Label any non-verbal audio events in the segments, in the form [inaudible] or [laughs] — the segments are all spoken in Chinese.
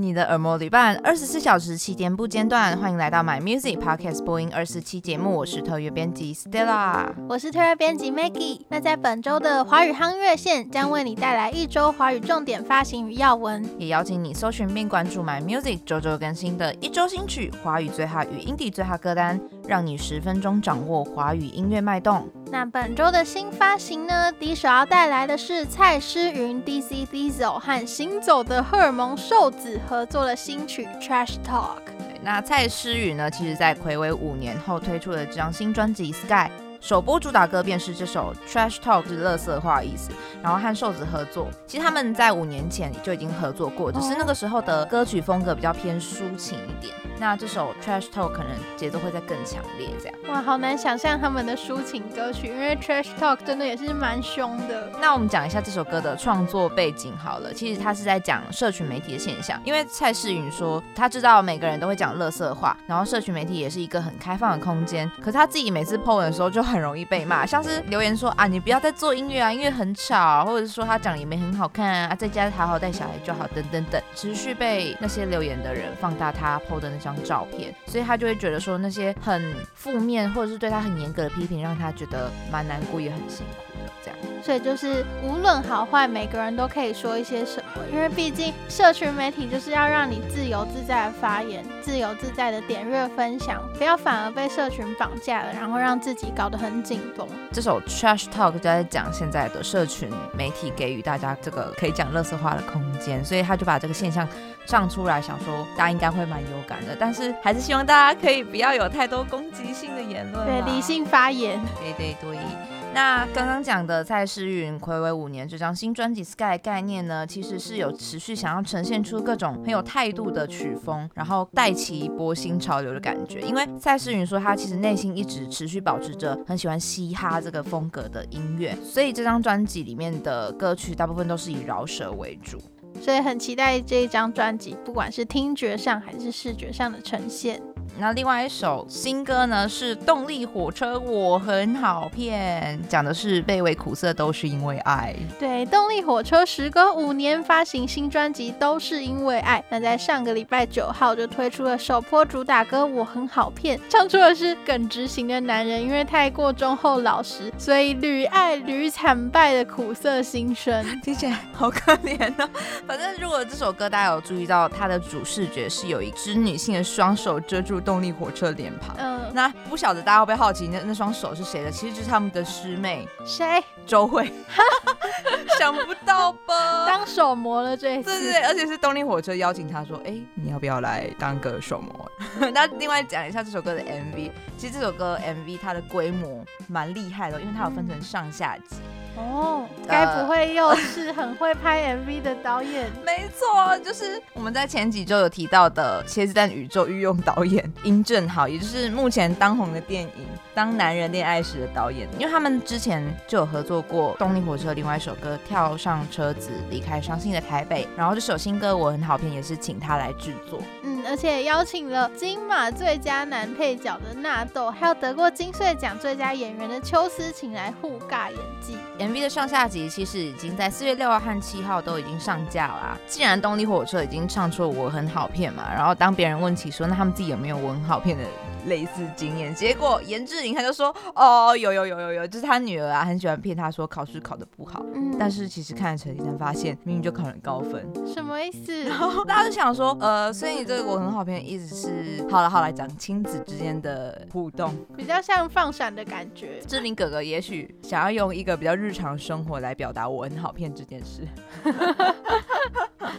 你的耳膜旅伴，二十四小时七天不间断。欢迎来到 My Music Podcast 播音二十四期节目，我是特约编辑 Stella，我是特约编辑 Maggie。那在本周的华语夯乐线，将为你带来一周华语重点发行与要闻，也邀请你搜寻并关注 My Music 周周更新的一周新曲、华语最好与 Indie 最好歌单，让你十分钟掌握华语音乐脉动。那本周的新发行呢，第一首要带来的是蔡诗芸、DC Diesel 和行走的荷尔蒙瘦子合作的新曲《Trash Talk》。那蔡诗芸呢，其实在暌违五年后推出了这张新专辑《Sky》。首播主打歌便是这首 Trash Talk，是乐色话意思。然后和瘦子合作，其实他们在五年前就已经合作过，只是那个时候的歌曲风格比较偏抒情一点。那这首 Trash Talk 可能节奏会再更强烈，这样。哇，好难想象他们的抒情歌曲，因为 Trash Talk 真的也是蛮凶的。那我们讲一下这首歌的创作背景好了，其实他是在讲社群媒体的现象，因为蔡诗芸说他知道每个人都会讲乐色话，然后社群媒体也是一个很开放的空间，可是他自己每次 po 文的时候就很容易被骂，像是留言说啊，你不要再做音乐啊，音乐很吵，或者是说他讲的也没很好看啊，在家好好带小孩就好，等等等，持续被那些留言的人放大他 po 的那张照片，所以他就会觉得说那些很负面或者是对他很严格的批评，让他觉得蛮难过也很辛苦。这样，所以就是无论好坏，每个人都可以说一些什么，因为毕竟社群媒体就是要让你自由自在的发言，自由自在的点阅分享，不要反而被社群绑架了，然后让自己搞得很紧绷。这首 Trash Talk 就在讲现在的社群媒体给予大家这个可以讲乐色话的空间，所以他就把这个现象唱出来，想说大家应该会蛮有感的，但是还是希望大家可以不要有太多攻击性的言论，对，理性发言，对对对。那刚刚讲的蔡诗芸睽违五年这张新专辑《Sky》概念呢，其实是有持续想要呈现出各种很有态度的曲风，然后带起一波新潮流的感觉。因为蔡诗芸说她其实内心一直持续保持着很喜欢嘻哈这个风格的音乐，所以这张专辑里面的歌曲大部分都是以饶舌为主。所以很期待这一张专辑，不管是听觉上还是视觉上的呈现。那另外一首新歌呢，是动力火车，我很好骗，讲的是卑微苦涩都是因为爱。对，动力火车时隔五年发行新专辑，都是因为爱。那在上个礼拜九号就推出了首播主打歌《我很好骗》，唱出的是耿直型的男人，因为太过忠厚老实，所以屡爱屡惨败的苦涩心声，[laughs] 听起来好可怜哦。反正如果这首歌大家有注意到，它的主视觉是有一只女性的双手遮住动力火车脸庞，嗯，那不晓得大家会不会好奇，那那双手是谁的？其实就是他们的师妹，谁？周慧，[laughs] 想不到吧？当手模了这一次，对对对，而且是动力火车邀请他说，哎，你要不要来当个手模？[laughs] 那另外讲一下这首歌的 MV，其实这首歌 MV 它的规模蛮厉害的，因为它有分成上下集。哦，该不会又是很会拍 [laughs] MV 的导演？没错，就是我们在前几周有提到的《茄子蛋宇宙》御用导演殷正豪，也就是目前当红的电影《当男人恋爱时》的导演，因为他们之前就有合作过动力火车另外一首歌《跳上车子离开伤心的台北》，然后这首新歌我很好骗，也是请他来制作。嗯，而且邀请了金马最佳男配角的纳豆，还有得过金穗奖最佳演员的邱思晴来互尬演技。MV 的上下集其实已经在四月六号和七号都已经上架啦。既然动力火车已经唱出了我很好骗嘛，然后当别人问起说，那他们自己有没有我很好骗的类似经验？结果严志玲他就说，哦，有有有有有，就是他女儿啊，很喜欢骗他说考试考得不好，嗯，但是其实看了成绩单发现明明就考很高分，什么意思？然后大家就想说，呃，所以你这个我很好骗的意思是，好了好了，讲亲子之间的互动，比较像放闪的感觉。志玲哥哥也许想要用一个比较日常生活来表达我很好骗这件事。[laughs]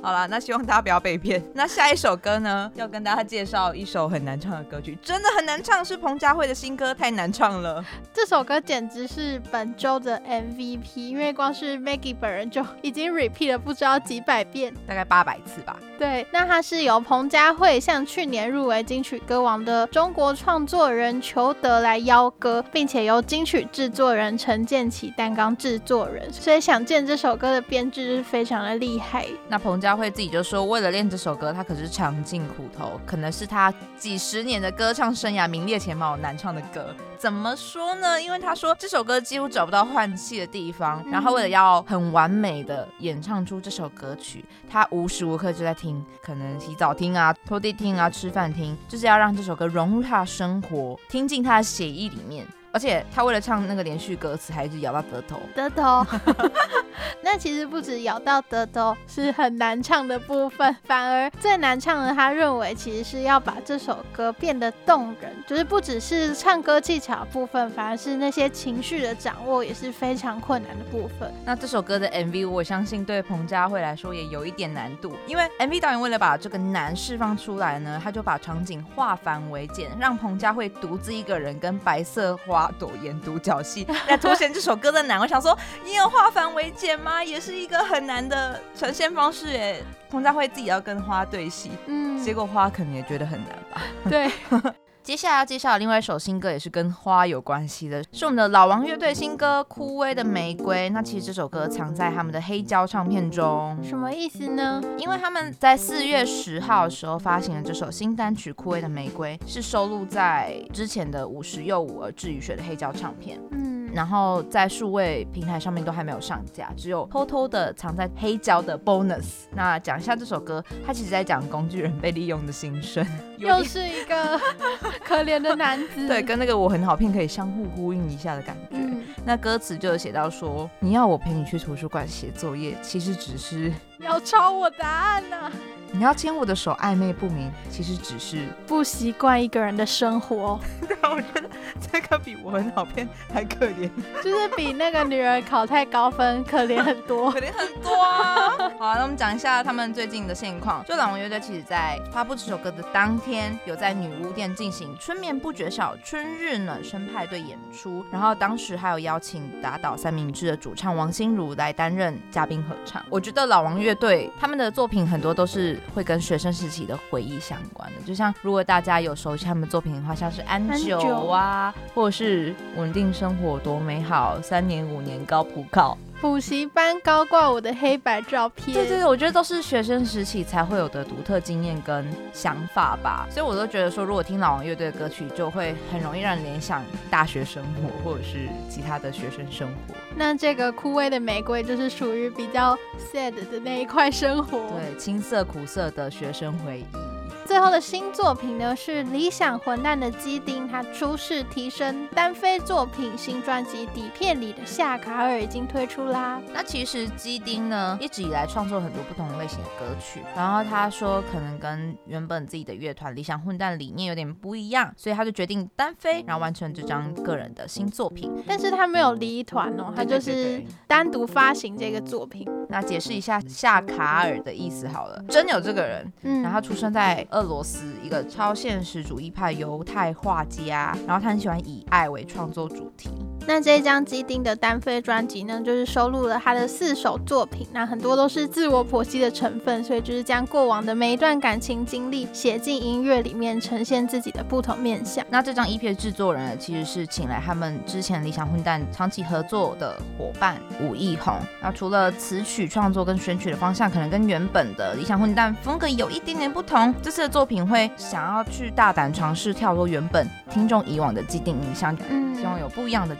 [laughs] 好了，那希望大家不要被骗。那下一首歌呢，要跟大家介绍一首很难唱的歌曲，真的很难唱，是彭佳慧的新歌，太难唱了。这首歌简直是本周的 MVP，因为光是 Maggie 本人就已经 repeat 了不知道几百遍，大概八百次吧。对，那它是由彭佳慧向去年入围金曲歌王的中国创作人裘德来邀歌，并且由金曲制作人陈建奇担纲制作人，所以想见这首歌的编制是非常的厉害。那彭佳家惠自己就说，为了练这首歌，他可是尝尽苦头，可能是他几十年的歌唱生涯名列前茅难唱的歌。怎么说呢？因为他说这首歌几乎找不到换气的地方，然后为了要很完美的演唱出这首歌曲，他无时无刻就在听，可能洗澡听啊、拖地听啊、吃饭听，就是要让这首歌融入他的生活，听进他的血液里面。而且他为了唱那个连续歌词，还一直咬到舌头。舌头。[laughs] 那其实不止咬到舌头是很难唱的部分，反而最难唱的，他认为其实是要把这首歌变得动人，就是不只是唱歌技巧的部分，反而是那些情绪的掌握也是非常困难的部分。那这首歌的 MV，我相信对彭佳慧来说也有一点难度，因为 MV 导演为了把这个难释放出来呢，他就把场景化繁为简，让彭佳慧独自一个人跟白色花朵演独角戏，来凸显这首歌的难。我想说，你有化繁为简吗？也是一个很难的呈现方式耶。彭佳慧自己要跟花对戏，嗯，结果花可能也觉得很难吧。对。[laughs] 接下来要介绍的另外一首新歌，也是跟花有关系的，是我们的老王乐队新歌《枯萎的玫瑰》。那其实这首歌藏在他们的黑胶唱片中，什么意思呢？因为他们在四月十号的时候发行了这首新单曲《枯萎的玫瑰》，是收录在之前的《五十又五而志与雪》的黑胶唱片。嗯。然后在数位平台上面都还没有上架，只有偷偷的藏在黑胶的 bonus。那讲一下这首歌，它其实在讲工具人被利用的心声，又是一个 [laughs] 可怜的男子。对，跟那个我很好骗可以相互呼应一下的感觉。嗯、那歌词就有写到说，你要我陪你去图书馆写作业，其实只是要抄我答案呢、啊。你要牵我的手暧昧不明，其实只是不习惯一个人的生活。[laughs] 让我觉得这个比我很好骗还可怜，就是比那个女儿考太高分可怜很多，[laughs] 可怜很多啊。好啊，那我们讲一下他们最近的现况。就老王乐队其实在发布这首歌的当天，有在女巫店进行春眠不觉晓春日暖声派对演出，然后当时还有邀请打倒三明治的主唱王心如来担任嘉宾合唱。我觉得老王乐队他们的作品很多都是。会跟学生时期的回忆相关的，就像如果大家有熟悉他们作品的话，像是安久啊，或者是稳定生活多美好，三年五年高普考。补习班高挂我的黑白照片，对对对，我觉得都是学生时期才会有的独特经验跟想法吧，所以我都觉得说，如果听老王乐队的歌曲，就会很容易让人联想大学生活或者是其他的学生生活。那这个枯萎的玫瑰就是属于比较 sad 的那一块生活，对，青涩苦涩的学生回忆。最后的新作品呢，是理想混蛋的基丁，他初试提升单飞作品新专辑《底片里的夏卡尔》已经推出啦。那其实基丁呢，一直以来创作很多不同类型的歌曲，然后他说可能跟原本自己的乐团理想混蛋理念有点不一样，所以他就决定单飞，然后完成这张个人的新作品。但是他没有离团哦，他就是单独发行这个作品。那解释一下夏卡尔的意思好了，真有这个人，嗯，然后他出生在俄罗斯，一个超现实主义派犹太画家，然后他很喜欢以爱为创作主题。那这一张基丁的单飞专辑呢，就是收录了他的四首作品，那很多都是自我剖析的成分，所以就是将过往的每一段感情经历写进音乐里面，呈现自己的不同面相。那这张 EP 的制作人其实是请来他们之前理想混蛋长期合作的伙伴吴艺宏。那除了词曲创作跟选曲的方向可能跟原本的理想混蛋风格有一点点不同，这次的作品会想要去大胆尝试跳脱原本听众以往的既定印象，嗯，希望有不一样的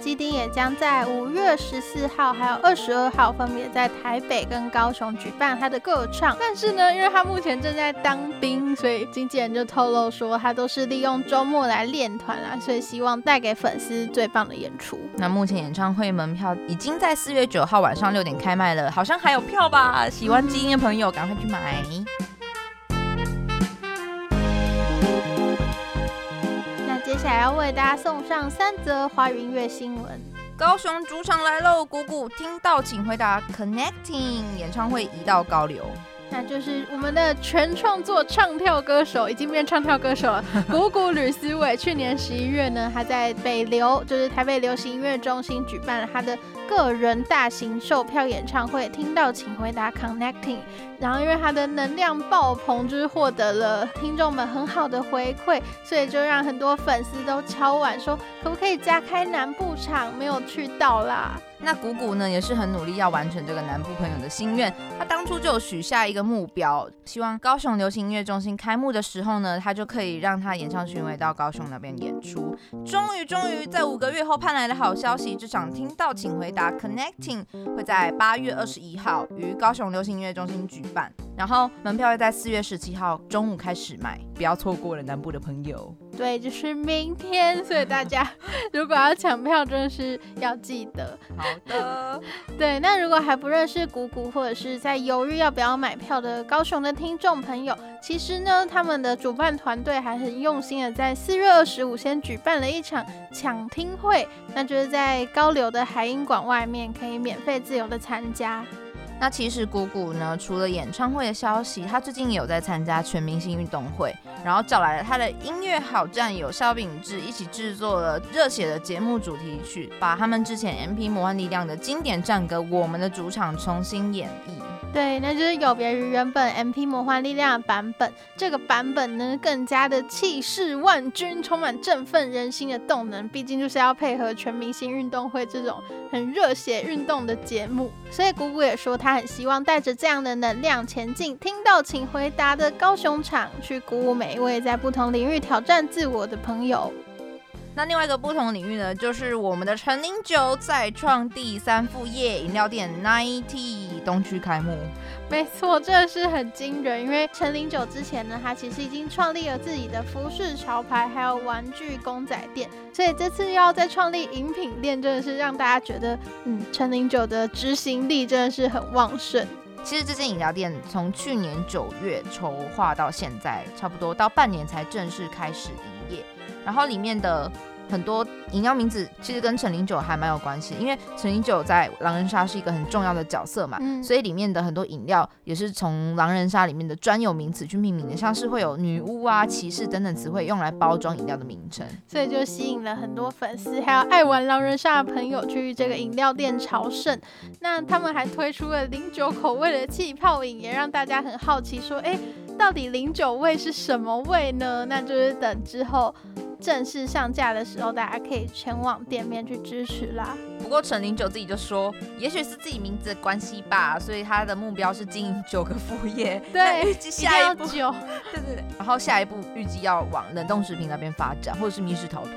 基丁。也将在五月十四号还有二十二号分别在台北跟高雄举办他的个唱。但是呢，因为他目前正在当兵，所以经纪人就透露说他都是利用周末来练团啦，所以希望带给粉丝最棒的演出。那目前演唱会门票已经在四月九号晚上六点开卖了，好像还有票吧？喜欢基丁的朋友赶快去买。接下来要为大家送上三则华语音乐新闻。高雄主场来喽，鼓鼓听到请回答。Connecting 演唱会移到高流，那就是我们的全创作唱跳歌手，已经变唱跳歌手了。[laughs] 谷谷吕思纬去年十一月呢，他在北流，就是台北流行音乐中心举办了他的个人大型售票演唱会。听到请回答 Connecting。然后因为他的能量爆棚，就是获得了听众们很好的回馈，所以就让很多粉丝都敲碗说，可不可以加开南部场？没有去到啦。那鼓鼓呢也是很努力要完成这个南部朋友的心愿。他当初就许下一个目标，希望高雄流行音乐中心开幕的时候呢，他就可以让他演唱巡回到高雄那边演出。终于，终于在五个月后盼来的好消息，这场听到请回答 Connecting 会在八月二十一号于高雄流行音乐中心举办。然后门票会在四月十七号中午开始卖，不要错过了南部的朋友。对，就是明天，所以大家 [laughs] 如果要抢票，真的是要记得。好的。[laughs] 对，那如果还不认识鼓鼓，或者是在犹豫要不要买票的高雄的听众朋友，其实呢，他们的主办团队还很用心的，在四月二十五先举办了一场抢听会，那就是在高流的海音馆外面，可以免费自由的参加。那其实鼓鼓呢，除了演唱会的消息，他最近也有在参加全明星运动会，然后找来了他的音乐好战友肖秉智一起制作了热血的节目主题曲，把他们之前 MP 魔幻力量的经典战歌《我们的主场》重新演绎。对，那就是有别于原本 MP 魔幻力量的版本，这个版本呢更加的气势万钧，充满振奋人心的动能。毕竟就是要配合全明星运动会这种很热血运动的节目，所以鼓鼓也说他很希望带着这样的能量前进。听到请回答的高雄场，去鼓舞每一位在不同领域挑战自我的朋友。那另外一个不同领域呢，就是我们的陈零九再创第三副业，饮料店 Nine-Tea 东区开幕。没错，这是很惊人，因为陈零九之前呢，他其实已经创立了自己的服饰潮牌，还有玩具公仔店，所以这次要再创立饮品店，真的是让大家觉得，嗯，陈零九的执行力真的是很旺盛。其实这间饮料店从去年九月筹划到现在，差不多到半年才正式开始营业。然后里面的很多饮料名字其实跟陈零九还蛮有关系，因为陈零九在狼人杀是一个很重要的角色嘛，嗯、所以里面的很多饮料也是从狼人杀里面的专有名词去命名的，像是会有女巫啊、骑士等等词汇用来包装饮料的名称，所以就吸引了很多粉丝还有爱玩狼人杀的朋友去这个饮料店朝圣。那他们还推出了零九口味的气泡饮，也让大家很好奇说，哎，到底零九味是什么味呢？那就是等之后。正式上架的时候，大家可以前往店面去支持啦。不过陈零九自己就说，也许是自己名字的关系吧，所以他的目标是经营九个副业。对，预计下一步，[laughs] 对对对。然后下一步预计要往冷冻食品那边发展，或者是密室逃脱。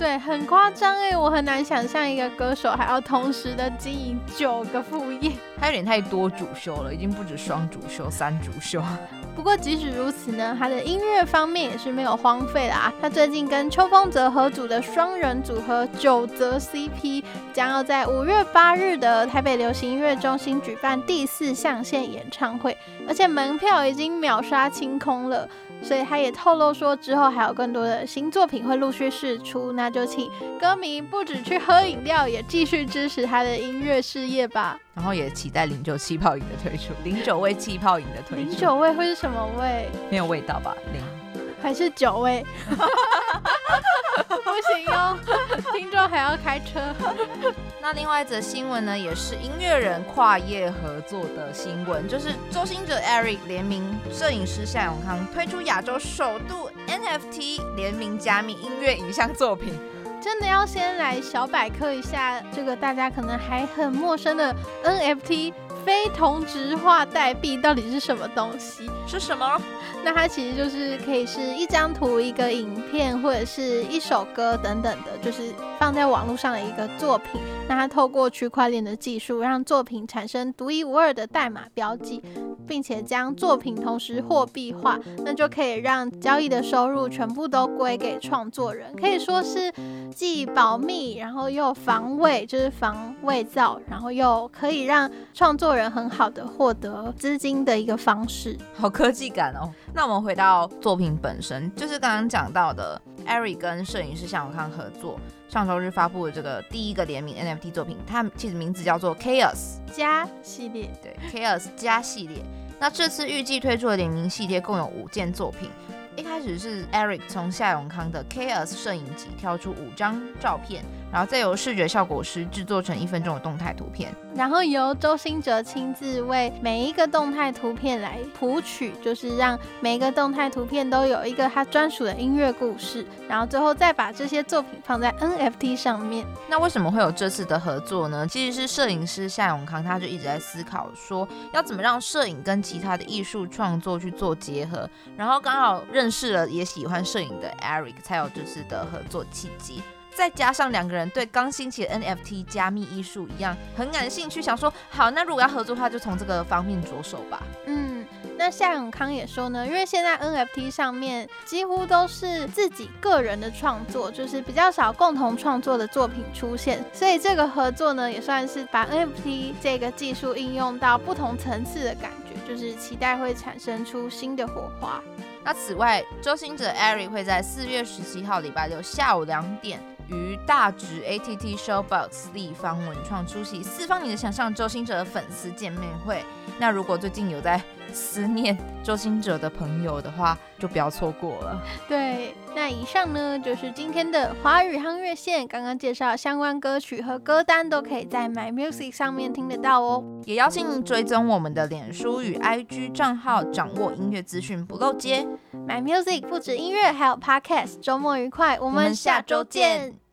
对，很夸张哎，我很难想象一个歌手还要同时的经营九个副业，他有点太多主修了，已经不止双主修、三主修。[laughs] 不过即使如此呢，他的音乐方面也是没有荒废啦。他最近跟秋风泽合组的双人组合九泽 CP，将要在五月八日的台北流行音乐中心举办第四象限演唱会，而且门票已经秒杀清空了。所以他也透露说，之后还有更多的新作品会陆续释出，那就请歌迷不止去喝饮料，也继续支持他的音乐事业吧。然后也期待零九气泡饮的推出，零九味气泡饮的推出。零九味会是什么味？[laughs] 没有味道吧？零还是酒味？[laughs] [laughs] 不行哟，[laughs] 听众还要开车。那另外一则新闻呢，也是音乐人跨业合作的新闻，就是周星哲 Eric 联名摄影师夏永康推出亚洲首度 NFT 联名加密音乐影像作品。真的要先来小百科一下这个大家可能还很陌生的 NFT。非同质化代币到底是什么东西？是什么？那它其实就是可以是一张图、一个影片或者是一首歌等等的，就是放在网络上的一个作品。那它透过区块链的技术，让作品产生独一无二的代码标记，并且将作品同时货币化，那就可以让交易的收入全部都归给创作人，可以说是既保密，然后又防伪，就是防伪造，然后又可以让创作人很好的获得资金的一个方式，好科技感哦。那我们回到作品本身，就是刚刚讲到的，Eric 跟摄影师向永康合作，上周日发布的这个第一个联名 NFT 作品，它其实名字叫做 Chaos 加系列，对，Chaos 加系列。那这次预计推出的联名系列共有五件作品。一开始是 Eric 从夏永康的 Chaos 摄影集挑出五张照片，然后再由视觉效果师制作成一分钟的动态图片。然后由周兴哲亲自为每一个动态图片来谱曲，就是让每一个动态图片都有一个他专属的音乐故事，然后最后再把这些作品放在 NFT 上面。那为什么会有这次的合作呢？其实是摄影师夏永康，他就一直在思考说，要怎么让摄影跟其他的艺术创作去做结合，然后刚好认识了也喜欢摄影的 Eric，才有这次的合作契机。再加上两个人对刚兴起的 NFT 加密艺术一样很感兴趣，想说好，那如果要合作的话，就从这个方面着手吧。嗯，那夏永康也说呢，因为现在 NFT 上面几乎都是自己个人的创作，就是比较少共同创作的作品出现，所以这个合作呢，也算是把 NFT 这个技术应用到不同层次的感觉，就是期待会产生出新的火花。那此外，周星哲 Eric 会在四月十七号礼拜六下午两点。于大直 ATT Showbox 立方文创出席四方你的想象周星哲粉丝见面会。那如果最近有在思念周星哲的朋友的话，就不要错过了。对，那以上呢就是今天的华语夯乐线，刚刚介绍相关歌曲和歌单都可以在 My Music 上面听得到哦。也邀请您追踪我们的脸书与 IG 账号，掌握音乐资讯不漏接。My Music 不止音乐，还有 Podcast。周末愉快，我们下周见。